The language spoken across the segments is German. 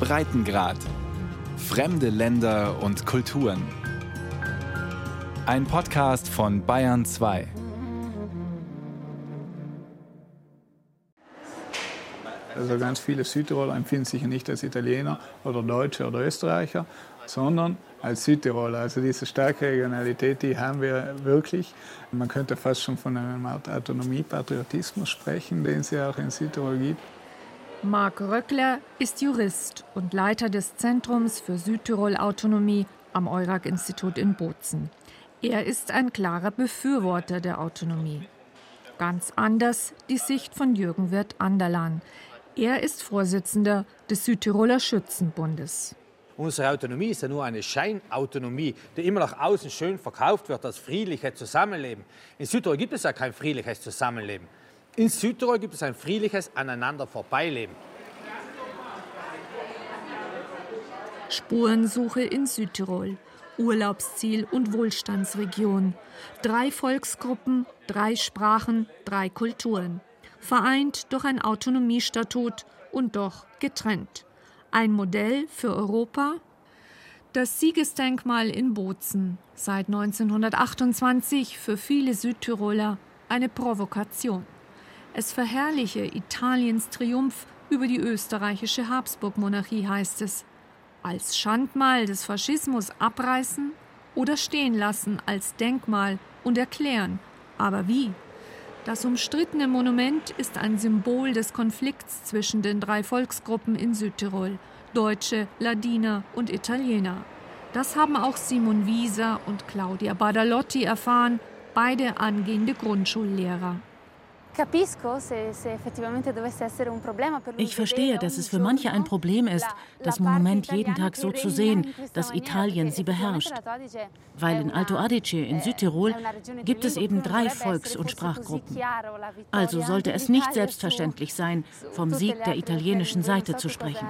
Breitengrad. Fremde Länder und Kulturen. Ein Podcast von Bayern 2. Also ganz viele Südtiroler empfinden sich nicht als Italiener oder Deutsche oder Österreicher, sondern als Südtiroler. Also diese starke Regionalität, die haben wir wirklich. Man könnte fast schon von einer Art Autonomie-Patriotismus sprechen, den es ja auch in Südtirol gibt. Marc Röckler ist Jurist und Leiter des Zentrums für Südtirol-Autonomie am Eurag-Institut in Bozen. Er ist ein klarer Befürworter der Autonomie. Ganz anders die Sicht von Jürgen Wirth-Anderlan. Er ist Vorsitzender des Südtiroler Schützenbundes. Unsere Autonomie ist ja nur eine Scheinautonomie, die immer nach außen schön verkauft wird als friedliches Zusammenleben. In Südtirol gibt es ja kein friedliches Zusammenleben. In Südtirol gibt es ein friedliches Aneinander vorbeileben. Spurensuche in Südtirol. Urlaubsziel und Wohlstandsregion. Drei Volksgruppen, drei Sprachen, drei Kulturen. Vereint durch ein Autonomiestatut und doch getrennt. Ein Modell für Europa? Das Siegesdenkmal in Bozen, seit 1928 für viele Südtiroler eine Provokation. Es verherrliche Italiens Triumph über die österreichische Habsburg-Monarchie, heißt es. Als Schandmal des Faschismus abreißen oder stehen lassen als Denkmal und erklären. Aber wie? Das umstrittene Monument ist ein Symbol des Konflikts zwischen den drei Volksgruppen in Südtirol: Deutsche, Ladiner und Italiener. Das haben auch Simon Wieser und Claudia Badalotti erfahren, beide angehende Grundschullehrer. Ich verstehe, dass es für manche ein Problem ist, das Monument jeden Tag so zu sehen, dass Italien sie beherrscht. Weil in Alto Adige in Südtirol gibt es eben drei Volks- und Sprachgruppen. Also sollte es nicht selbstverständlich sein, vom Sieg der italienischen Seite zu sprechen.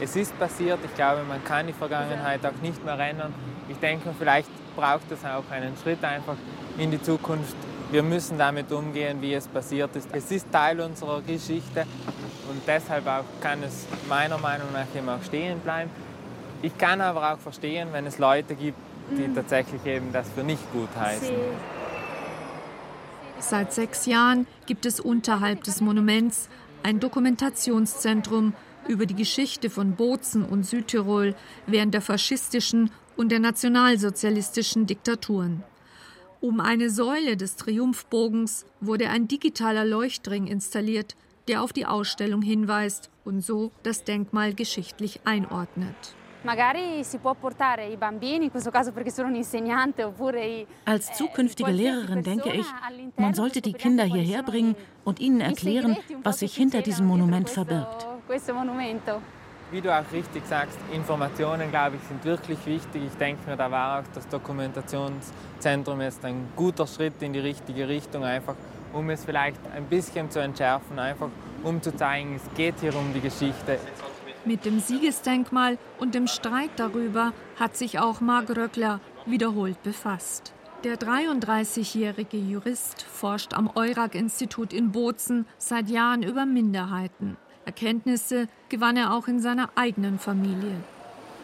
Es ist passiert, ich glaube, man kann die Vergangenheit auch nicht mehr ändern. Ich denke, vielleicht braucht es auch einen Schritt einfach in die Zukunft, wir müssen damit umgehen, wie es passiert ist. Es ist Teil unserer Geschichte und deshalb auch kann es meiner Meinung nach immer auch stehen bleiben. Ich kann aber auch verstehen, wenn es Leute gibt, die mhm. tatsächlich eben das für nicht gut heißen. Seit sechs Jahren gibt es unterhalb des Monuments ein Dokumentationszentrum über die Geschichte von Bozen und Südtirol während der faschistischen und der nationalsozialistischen Diktaturen. Um eine Säule des Triumphbogens wurde ein digitaler Leuchtring installiert, der auf die Ausstellung hinweist und so das Denkmal geschichtlich einordnet. Als zukünftige Lehrerin denke ich, man sollte die Kinder hierher bringen und ihnen erklären, was sich hinter diesem Monument verbirgt wie du auch richtig sagst, Informationen, glaube ich, sind wirklich wichtig. Ich denke mir, da war auch das Dokumentationszentrum jetzt ein guter Schritt in die richtige Richtung, einfach um es vielleicht ein bisschen zu entschärfen, einfach um zu zeigen, es geht hier um die Geschichte. Mit dem Siegesdenkmal und dem Streit darüber hat sich auch Marc Röckler wiederholt befasst. Der 33-jährige Jurist forscht am Eurag-Institut in Bozen seit Jahren über Minderheiten. Erkenntnisse gewann er auch in seiner eigenen Familie.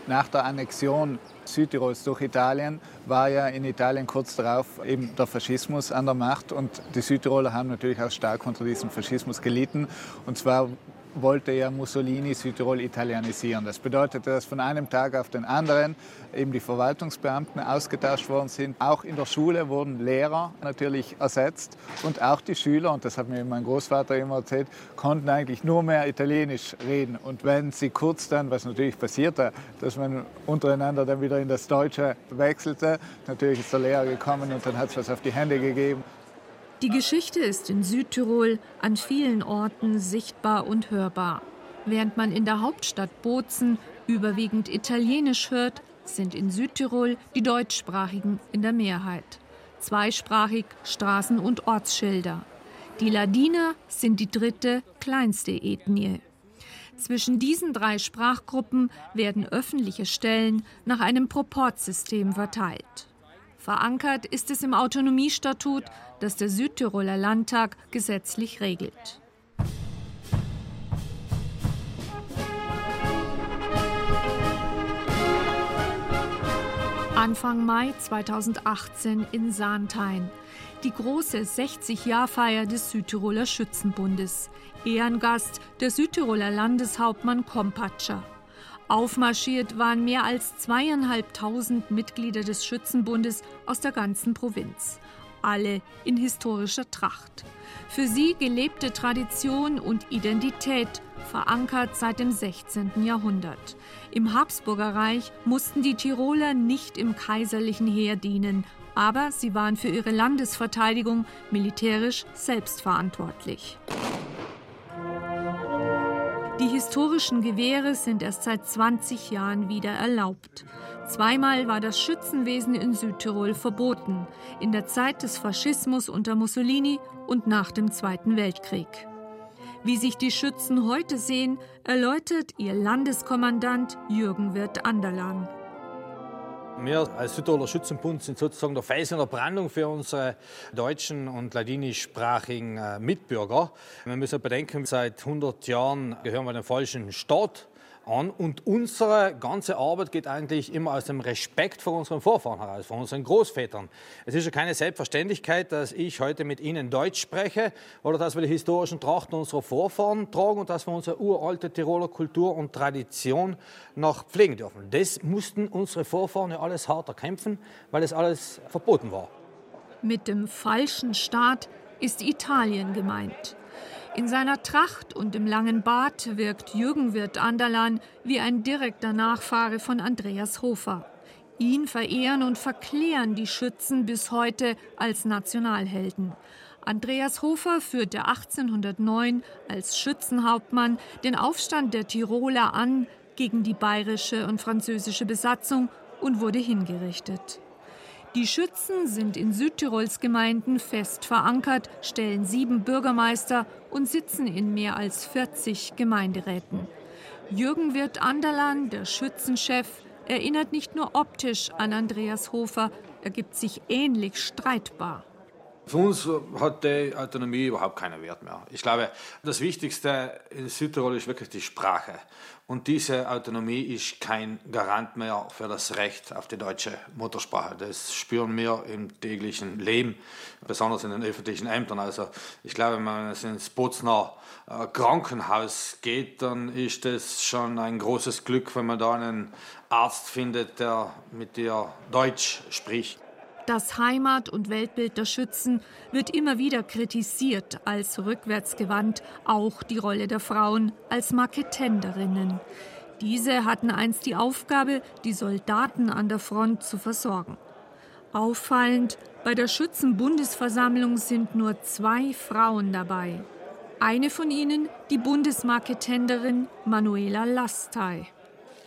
Nach der Annexion Südtirols durch Italien war ja in Italien kurz darauf eben der Faschismus an der Macht und die Südtiroler haben natürlich auch stark unter diesem Faschismus gelitten. Und zwar wollte ja Mussolini Südtirol italienisieren. Das bedeutete, dass von einem Tag auf den anderen eben die Verwaltungsbeamten ausgetauscht worden sind. Auch in der Schule wurden Lehrer natürlich ersetzt und auch die Schüler, und das hat mir mein Großvater immer erzählt, konnten eigentlich nur mehr Italienisch reden. Und wenn sie kurz dann, was natürlich passierte, dass man untereinander dann wieder in das Deutsche wechselte, natürlich ist der Lehrer gekommen und dann hat es was auf die Hände gegeben. Die Geschichte ist in Südtirol an vielen Orten sichtbar und hörbar. Während man in der Hauptstadt Bozen überwiegend Italienisch hört, sind in Südtirol die Deutschsprachigen in der Mehrheit. Zweisprachig Straßen- und Ortsschilder. Die Ladiner sind die dritte, kleinste Ethnie. Zwischen diesen drei Sprachgruppen werden öffentliche Stellen nach einem Proportsystem verteilt. Verankert ist es im Autonomiestatut, das der Südtiroler Landtag gesetzlich regelt. Anfang Mai 2018 in Sahntein. Die große 60-Jahr-Feier des Südtiroler Schützenbundes. Ehrengast der Südtiroler Landeshauptmann Kompatscher. Aufmarschiert waren mehr als zweieinhalbtausend Mitglieder des Schützenbundes aus der ganzen Provinz. Alle in historischer Tracht. Für sie gelebte Tradition und Identität, verankert seit dem 16. Jahrhundert. Im Habsburgerreich mussten die Tiroler nicht im kaiserlichen Heer dienen, aber sie waren für ihre Landesverteidigung militärisch selbstverantwortlich. Die historischen Gewehre sind erst seit 20 Jahren wieder erlaubt. Zweimal war das Schützenwesen in Südtirol verboten, in der Zeit des Faschismus unter Mussolini und nach dem Zweiten Weltkrieg. Wie sich die Schützen heute sehen, erläutert ihr Landeskommandant Jürgen Wirth Anderlan. Wir als Südtiroler Schützenbund sind sozusagen der Fels in der Brandung für unsere deutschen und ladinischsprachigen äh, Mitbürger. Wir müssen bedenken, seit 100 Jahren gehören wir dem falschen Staat an. Und unsere ganze Arbeit geht eigentlich immer aus dem Respekt vor unseren Vorfahren heraus, vor unseren Großvätern. Es ist ja keine Selbstverständlichkeit, dass ich heute mit Ihnen Deutsch spreche oder dass wir die historischen Trachten unserer Vorfahren tragen und dass wir unsere uralte Tiroler Kultur und Tradition noch pflegen dürfen. Das mussten unsere Vorfahren ja alles hart erkämpfen, weil es alles verboten war. Mit dem falschen Staat ist Italien gemeint. In seiner Tracht und im langen Bart wirkt Jürgen Wirth Anderlan wie ein direkter Nachfahre von Andreas Hofer. Ihn verehren und verklären die Schützen bis heute als Nationalhelden. Andreas Hofer führte 1809 als Schützenhauptmann den Aufstand der Tiroler an gegen die bayerische und französische Besatzung und wurde hingerichtet. Die Schützen sind in Südtirols Gemeinden fest verankert, stellen sieben Bürgermeister und sitzen in mehr als 40 Gemeinderäten. Jürgen Wirth Anderlan, der Schützenchef, erinnert nicht nur optisch an Andreas Hofer, er gibt sich ähnlich streitbar. Für uns hat die Autonomie überhaupt keinen Wert mehr. Ich glaube, das Wichtigste in Südtirol ist wirklich die Sprache. Und diese Autonomie ist kein Garant mehr für das Recht auf die deutsche Muttersprache. Das spüren wir im täglichen Leben, besonders in den öffentlichen Ämtern. Also ich glaube, wenn man ins Bozner äh, Krankenhaus geht, dann ist es schon ein großes Glück, wenn man da einen Arzt findet, der mit dir Deutsch spricht. Das Heimat- und Weltbild der Schützen wird immer wieder kritisiert als rückwärtsgewandt, auch die Rolle der Frauen als Marketenderinnen. Diese hatten einst die Aufgabe, die Soldaten an der Front zu versorgen. Auffallend, bei der Schützenbundesversammlung sind nur zwei Frauen dabei. Eine von ihnen die Bundesmarketenderin Manuela Lastay.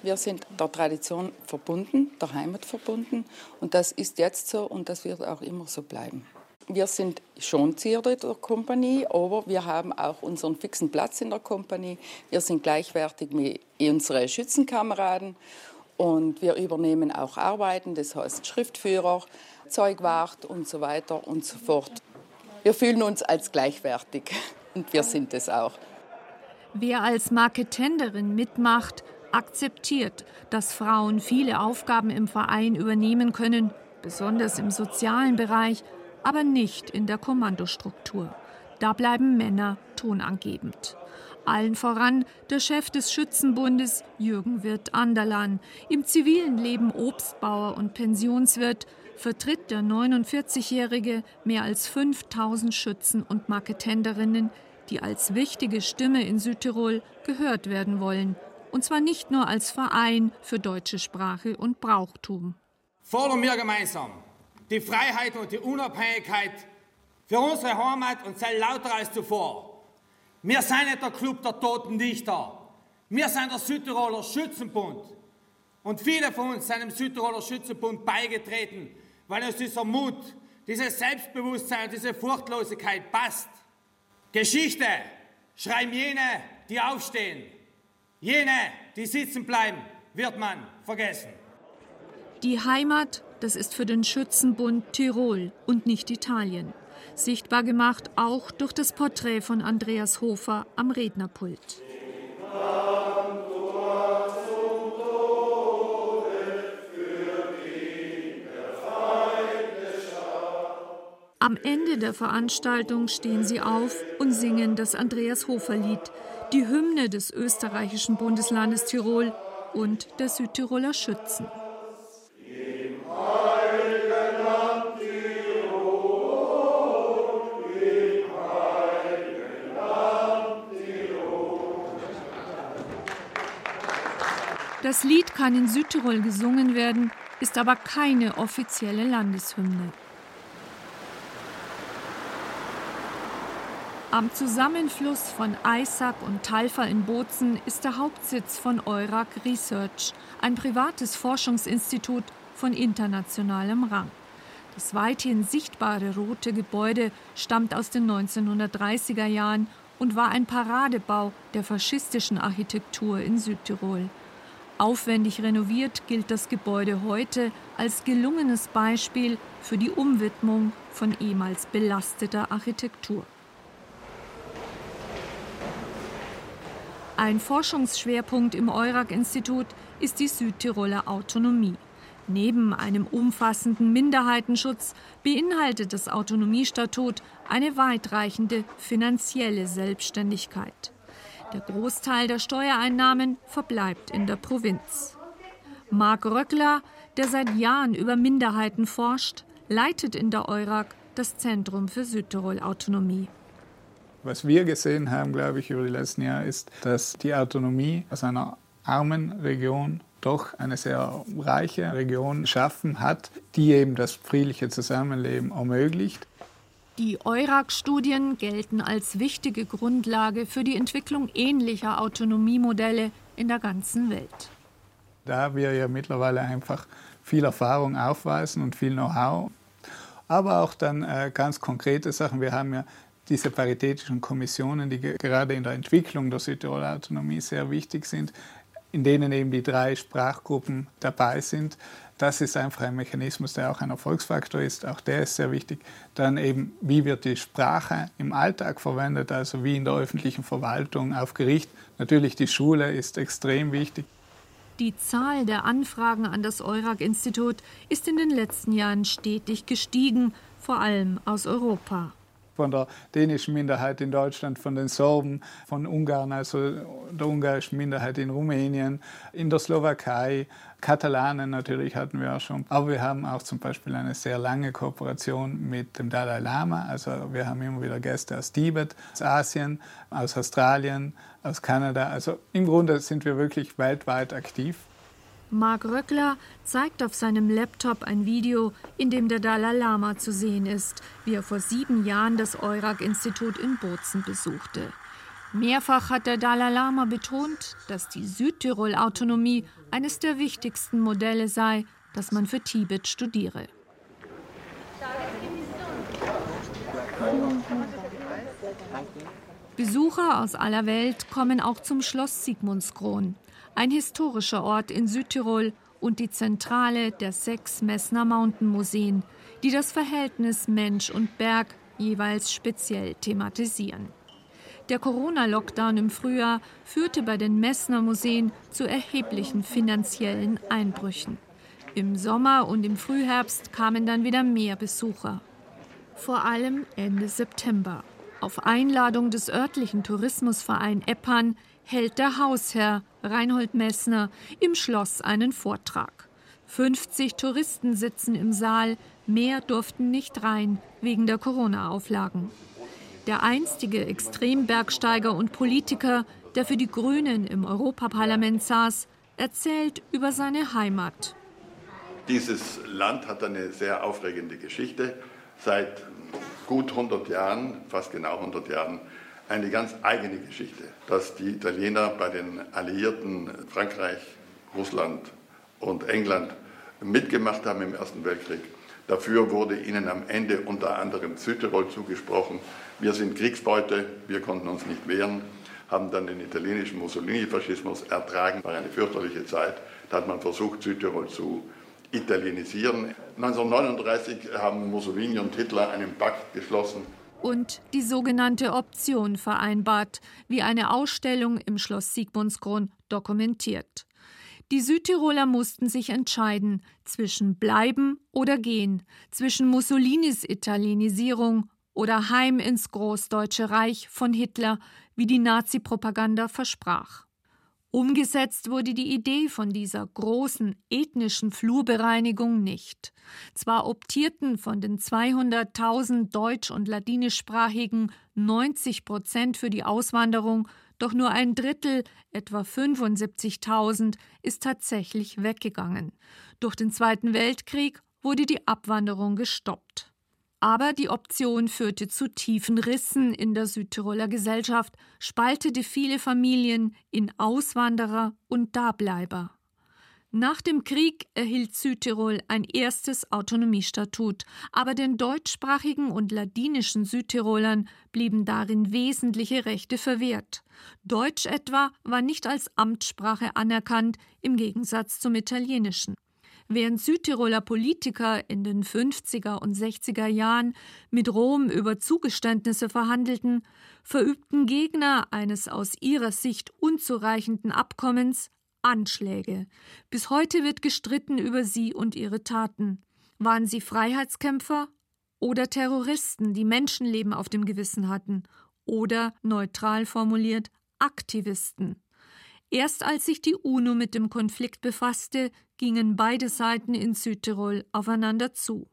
Wir sind der Tradition verbunden, der Heimat verbunden. Und das ist jetzt so und das wird auch immer so bleiben. Wir sind schon Zierde der Kompanie, aber wir haben auch unseren fixen Platz in der Kompanie. Wir sind gleichwertig mit unseren Schützenkameraden und wir übernehmen auch Arbeiten, das heißt Schriftführer, Zeugwart und so weiter und so fort. Wir fühlen uns als gleichwertig und wir sind es auch. Wer als Marketenderin mitmacht, akzeptiert, dass Frauen viele Aufgaben im Verein übernehmen können, besonders im sozialen Bereich, aber nicht in der Kommandostruktur. Da bleiben Männer tonangebend. Allen voran der Chef des Schützenbundes Jürgen Wirth Anderlan, im zivilen Leben Obstbauer und Pensionswirt, vertritt der 49-Jährige mehr als 5000 Schützen und Marketenderinnen, die als wichtige Stimme in Südtirol gehört werden wollen und zwar nicht nur als Verein für deutsche Sprache und Brauchtum. Fordern wir gemeinsam die Freiheit und die Unabhängigkeit für unsere Heimat und sei lauter als zuvor. Wir sind nicht der Club der toten Dichter. Wir sind der Südtiroler Schützenbund. Und viele von uns sind dem Südtiroler Schützenbund beigetreten, weil uns dieser Mut, dieses Selbstbewusstsein und diese Furchtlosigkeit passt. Geschichte schreiben jene, die aufstehen. Jene, die sitzen bleiben, wird man vergessen. Die Heimat, das ist für den Schützenbund Tirol und nicht Italien. Sichtbar gemacht auch durch das Porträt von Andreas Hofer am Rednerpult. Am Ende der Veranstaltung stehen sie auf und singen das Andreas Hofer Lied, die Hymne des österreichischen Bundeslandes Tirol und der Südtiroler Schützen. Das Lied kann in Südtirol gesungen werden, ist aber keine offizielle Landeshymne. Am Zusammenfluss von Eisack und Talfa in Bozen ist der Hauptsitz von Eurac Research, ein privates Forschungsinstitut von internationalem Rang. Das weithin sichtbare rote Gebäude stammt aus den 1930er Jahren und war ein Paradebau der faschistischen Architektur in Südtirol. Aufwendig renoviert gilt das Gebäude heute als gelungenes Beispiel für die Umwidmung von ehemals belasteter Architektur. Ein Forschungsschwerpunkt im Eurac-Institut ist die Südtiroler Autonomie. Neben einem umfassenden Minderheitenschutz beinhaltet das Autonomiestatut eine weitreichende finanzielle Selbstständigkeit. Der Großteil der Steuereinnahmen verbleibt in der Provinz. Marc Röckler, der seit Jahren über Minderheiten forscht, leitet in der Eurac das Zentrum für Südtirol-Autonomie. Was wir gesehen haben, glaube ich, über die letzten Jahre ist, dass die Autonomie aus einer armen Region doch eine sehr reiche Region schaffen hat, die eben das friedliche Zusammenleben ermöglicht. Die Eurac-Studien gelten als wichtige Grundlage für die Entwicklung ähnlicher Autonomiemodelle in der ganzen Welt. Da wir ja mittlerweile einfach viel Erfahrung aufweisen und viel Know-how, aber auch dann äh, ganz konkrete Sachen. Wir haben ja diese paritätischen Kommissionen, die gerade in der Entwicklung der Südtiroler Autonomie sehr wichtig sind, in denen eben die drei Sprachgruppen dabei sind das ist einfach ein Mechanismus, der auch ein Erfolgsfaktor ist. Auch der ist sehr wichtig. Dann eben, wie wird die Sprache im Alltag verwendet, also wie in der öffentlichen Verwaltung, auf Gericht. Natürlich die Schule ist extrem wichtig. Die Zahl der Anfragen an das Eurac-Institut ist in den letzten Jahren stetig gestiegen, vor allem aus Europa von der dänischen Minderheit in Deutschland, von den Sorben, von Ungarn, also der ungarischen Minderheit in Rumänien, in der Slowakei, Katalanen natürlich hatten wir auch schon. Aber wir haben auch zum Beispiel eine sehr lange Kooperation mit dem Dalai Lama. Also wir haben immer wieder Gäste aus Tibet, aus Asien, aus Australien, aus Kanada. Also im Grunde sind wir wirklich weltweit aktiv. Marc Röckler zeigt auf seinem Laptop ein Video, in dem der Dalai Lama zu sehen ist, wie er vor sieben Jahren das Eurac-Institut in Bozen besuchte. Mehrfach hat der Dalai Lama betont, dass die Südtirol-Autonomie eines der wichtigsten Modelle sei, das man für Tibet studiere. Besucher aus aller Welt kommen auch zum Schloss Sigmundskron ein historischer Ort in Südtirol und die Zentrale der sechs Messner Mountain Museen, die das Verhältnis Mensch und Berg jeweils speziell thematisieren. Der Corona-Lockdown im Frühjahr führte bei den Messner Museen zu erheblichen finanziellen Einbrüchen. Im Sommer und im Frühherbst kamen dann wieder mehr Besucher. Vor allem Ende September. Auf Einladung des örtlichen Tourismusverein Eppan hält der Hausherr Reinhold Messner im Schloss einen Vortrag. 50 Touristen sitzen im Saal, mehr durften nicht rein wegen der Corona-Auflagen. Der einstige Extrembergsteiger und Politiker, der für die Grünen im Europaparlament saß, erzählt über seine Heimat. Dieses Land hat eine sehr aufregende Geschichte. Seit gut 100 Jahren, fast genau 100 Jahren, eine ganz eigene Geschichte, dass die Italiener bei den Alliierten Frankreich, Russland und England mitgemacht haben im Ersten Weltkrieg. Dafür wurde ihnen am Ende unter anderem Südtirol zugesprochen. Wir sind Kriegsbeute, wir konnten uns nicht wehren, haben dann den italienischen Mussolini-Faschismus ertragen. War eine fürchterliche Zeit. Da hat man versucht, Südtirol zu italienisieren. 1939 haben Mussolini und Hitler einen Pakt geschlossen und die sogenannte Option vereinbart, wie eine Ausstellung im Schloss Sigmundskron dokumentiert. Die Südtiroler mussten sich entscheiden zwischen bleiben oder gehen, zwischen Mussolinis Italienisierung oder heim ins Großdeutsche Reich von Hitler, wie die Nazi-Propaganda versprach. Umgesetzt wurde die Idee von dieser großen ethnischen Flurbereinigung nicht. Zwar optierten von den 200.000 deutsch- und ladinischsprachigen 90 Prozent für die Auswanderung, doch nur ein Drittel, etwa 75.000, ist tatsächlich weggegangen. Durch den Zweiten Weltkrieg wurde die Abwanderung gestoppt. Aber die Option führte zu tiefen Rissen in der Südtiroler Gesellschaft, spaltete viele Familien in Auswanderer und Dableiber. Nach dem Krieg erhielt Südtirol ein erstes Autonomiestatut, aber den deutschsprachigen und ladinischen Südtirolern blieben darin wesentliche Rechte verwehrt. Deutsch etwa war nicht als Amtssprache anerkannt, im Gegensatz zum Italienischen. Während Südtiroler Politiker in den 50er und 60er Jahren mit Rom über Zugeständnisse verhandelten, verübten Gegner eines aus ihrer Sicht unzureichenden Abkommens Anschläge. Bis heute wird gestritten über sie und ihre Taten. Waren sie Freiheitskämpfer oder Terroristen, die Menschenleben auf dem Gewissen hatten? Oder, neutral formuliert, Aktivisten? Erst als sich die UNO mit dem Konflikt befasste, gingen beide Seiten in Südtirol aufeinander zu.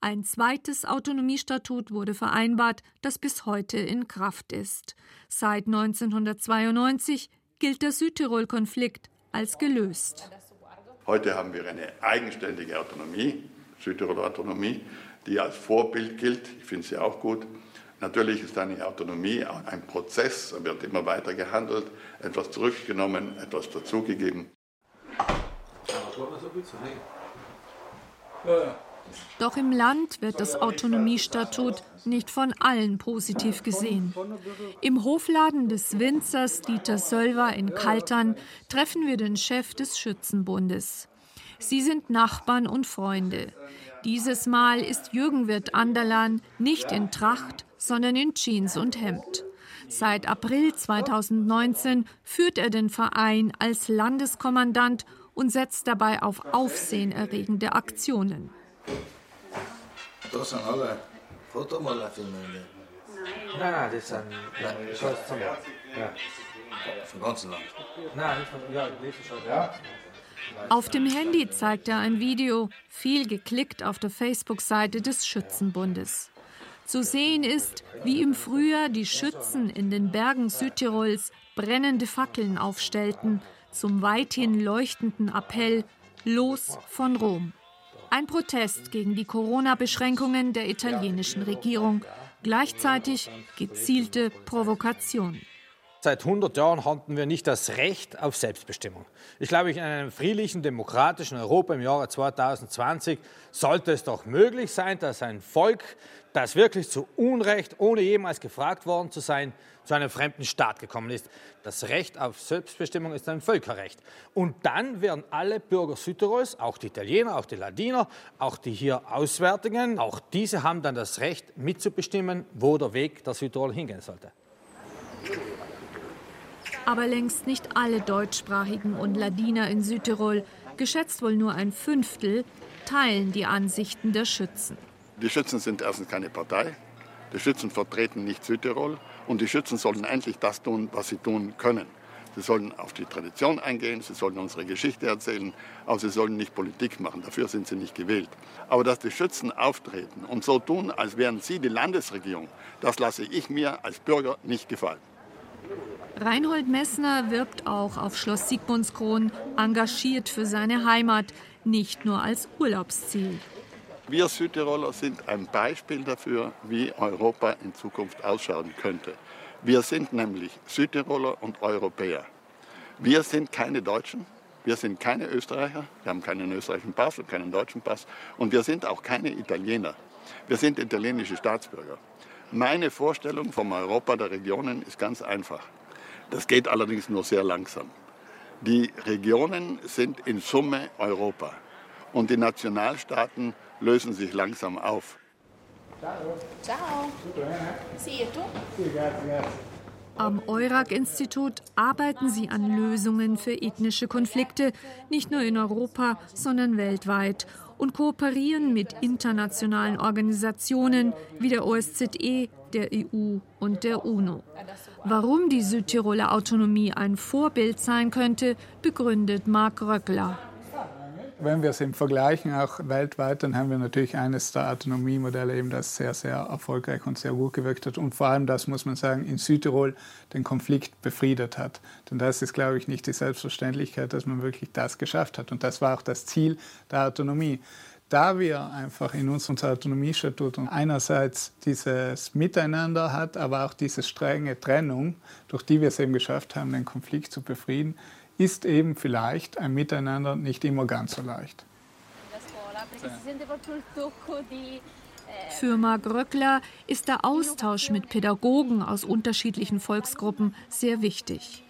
Ein zweites Autonomiestatut wurde vereinbart, das bis heute in Kraft ist. Seit 1992 gilt der Südtirol-Konflikt als gelöst. Heute haben wir eine eigenständige Autonomie, Südtiroler Autonomie, die als Vorbild gilt. Ich finde sie auch gut. Natürlich ist eine Autonomie ein Prozess, wird immer weiter gehandelt, etwas zurückgenommen, etwas dazugegeben. Doch im Land wird das Autonomiestatut nicht von allen positiv gesehen. Im Hofladen des Winzers Dieter Sölver in Kaltern treffen wir den Chef des Schützenbundes. Sie sind Nachbarn und Freunde. Dieses Mal ist Jürgen Wirt Anderlan nicht in Tracht, sondern in Jeans und Hemd. Seit April 2019 führt er den Verein als Landeskommandant und setzt dabei auf aufsehenerregende Aktionen. Das sind alle Fotomalerfilme. Nein, nein, das sind nein, das heißt zum, ja. Vom ganzen Land. Nein, nicht von, ja, das ist schon, ja. Auf dem Handy zeigt er ein Video, viel geklickt auf der Facebook-Seite des Schützenbundes. Zu sehen ist, wie im Frühjahr die Schützen in den Bergen Südtirols brennende Fackeln aufstellten zum weithin leuchtenden Appell Los von Rom. Ein Protest gegen die Corona-Beschränkungen der italienischen Regierung, gleichzeitig gezielte Provokation. Seit 100 Jahren hatten wir nicht das Recht auf Selbstbestimmung. Ich glaube, in einem friedlichen, demokratischen Europa im Jahre 2020 sollte es doch möglich sein, dass ein Volk, das wirklich zu Unrecht, ohne jemals gefragt worden zu sein, zu einem fremden Staat gekommen ist. Das Recht auf Selbstbestimmung ist ein Völkerrecht. Und dann werden alle Bürger Südtirols, auch die Italiener, auch die Ladiner, auch die hier Auswärtigen, auch diese haben dann das Recht mitzubestimmen, wo der Weg der Südtirol hingehen sollte. Aber längst nicht alle Deutschsprachigen und Ladiner in Südtirol, geschätzt wohl nur ein Fünftel, teilen die Ansichten der Schützen. Die Schützen sind erstens keine Partei, die Schützen vertreten nicht Südtirol und die Schützen sollten endlich das tun, was sie tun können. Sie sollen auf die Tradition eingehen, sie sollen unsere Geschichte erzählen, aber sie sollen nicht Politik machen. Dafür sind sie nicht gewählt. Aber dass die Schützen auftreten und so tun, als wären sie die Landesregierung, das lasse ich mir als Bürger nicht gefallen. Reinhold Messner wirbt auch auf Schloss Sigmundskron engagiert für seine Heimat, nicht nur als Urlaubsziel. Wir Südtiroler sind ein Beispiel dafür, wie Europa in Zukunft ausschauen könnte. Wir sind nämlich Südtiroler und Europäer. Wir sind keine Deutschen, wir sind keine Österreicher, wir haben keinen österreichischen Pass und keinen deutschen Pass und wir sind auch keine Italiener. Wir sind italienische Staatsbürger. Meine Vorstellung vom Europa der Regionen ist ganz einfach. Das geht allerdings nur sehr langsam. Die Regionen sind in Summe Europa und die Nationalstaaten lösen sich langsam auf. Ciao. Tu? Am Eurag-Institut arbeiten sie an Lösungen für ethnische Konflikte, nicht nur in Europa, sondern weltweit und kooperieren mit internationalen Organisationen wie der OSZE, der EU und der UNO. Warum die Südtiroler Autonomie ein Vorbild sein könnte, begründet Marc Röckler. Wenn wir es im Vergleichen auch weltweit, dann haben wir natürlich eines der Autonomiemodelle, eben das sehr, sehr erfolgreich und sehr gut gewirkt hat und vor allem, das muss man sagen, in Südtirol den Konflikt befriedet hat. Denn das ist, glaube ich, nicht die Selbstverständlichkeit, dass man wirklich das geschafft hat. Und das war auch das Ziel der Autonomie da wir einfach in unserem Autonomiestatut einerseits dieses Miteinander hat, aber auch diese strenge Trennung, durch die wir es eben geschafft haben, den Konflikt zu befrieden, ist eben vielleicht ein Miteinander nicht immer ganz so leicht. Für Marc Röckler ist der Austausch mit Pädagogen aus unterschiedlichen Volksgruppen sehr wichtig.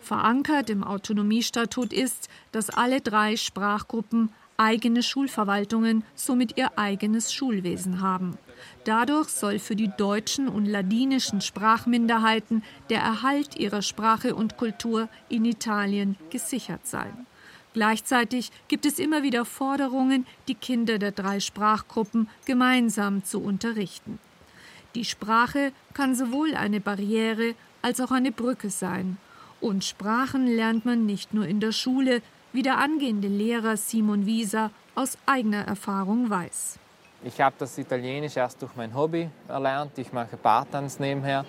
Verankert im Autonomiestatut ist, dass alle drei Sprachgruppen eigene Schulverwaltungen, somit ihr eigenes Schulwesen haben. Dadurch soll für die deutschen und ladinischen Sprachminderheiten der Erhalt ihrer Sprache und Kultur in Italien gesichert sein. Gleichzeitig gibt es immer wieder Forderungen, die Kinder der drei Sprachgruppen gemeinsam zu unterrichten. Die Sprache kann sowohl eine Barriere als auch eine Brücke sein. Und Sprachen lernt man nicht nur in der Schule, wie der angehende Lehrer Simon Wieser aus eigener Erfahrung weiß. Ich habe das Italienisch erst durch mein Hobby erlernt. Ich mache Bartanz nebenher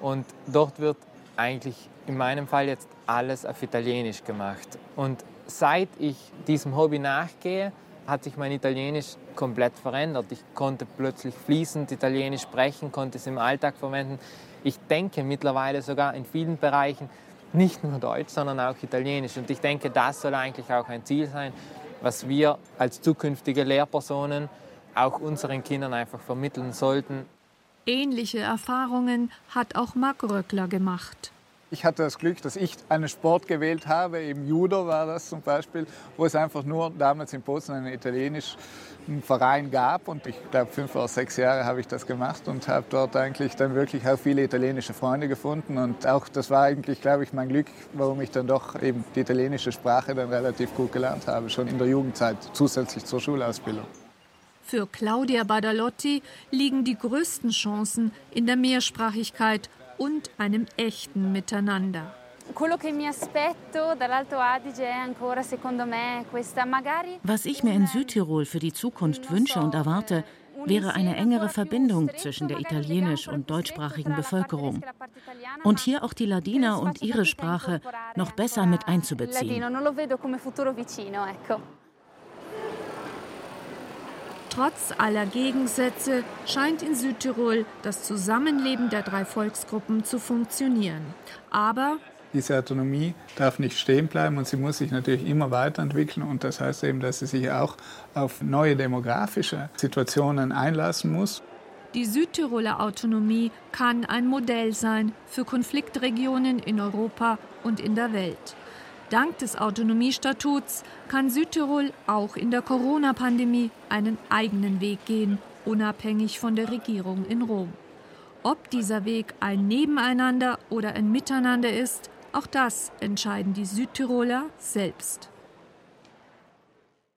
und dort wird eigentlich in meinem Fall jetzt alles auf Italienisch gemacht. Und seit ich diesem Hobby nachgehe, hat sich mein Italienisch komplett verändert. Ich konnte plötzlich fließend Italienisch sprechen, konnte es im Alltag verwenden. Ich denke mittlerweile sogar in vielen Bereichen nicht nur Deutsch, sondern auch Italienisch. Und ich denke, das soll eigentlich auch ein Ziel sein, was wir als zukünftige Lehrpersonen auch unseren Kindern einfach vermitteln sollten. Ähnliche Erfahrungen hat auch Marc Röckler gemacht. Ich hatte das Glück, dass ich einen Sport gewählt habe, im Judo war das zum Beispiel, wo es einfach nur damals in Bozen einen italienischen Verein gab. Und ich glaube, fünf oder sechs Jahre habe ich das gemacht und habe dort eigentlich dann wirklich auch viele italienische Freunde gefunden. Und auch das war eigentlich, glaube ich, mein Glück, warum ich dann doch eben die italienische Sprache dann relativ gut gelernt habe, schon in der Jugendzeit, zusätzlich zur Schulausbildung. Für Claudia Badalotti liegen die größten Chancen in der Mehrsprachigkeit und einem echten Miteinander. Was ich mir in Südtirol für die Zukunft wünsche und erwarte, wäre eine engere Verbindung zwischen der italienisch- und deutschsprachigen Bevölkerung. Und hier auch die Ladiner und ihre Sprache noch besser mit einzubeziehen. Trotz aller Gegensätze scheint in Südtirol das Zusammenleben der drei Volksgruppen zu funktionieren. Aber diese Autonomie darf nicht stehen bleiben und sie muss sich natürlich immer weiterentwickeln. Und das heißt eben, dass sie sich auch auf neue demografische Situationen einlassen muss. Die Südtiroler Autonomie kann ein Modell sein für Konfliktregionen in Europa und in der Welt. Dank des Autonomiestatuts kann Südtirol auch in der Corona-Pandemie einen eigenen Weg gehen, unabhängig von der Regierung in Rom. Ob dieser Weg ein Nebeneinander oder ein Miteinander ist, auch das entscheiden die Südtiroler selbst.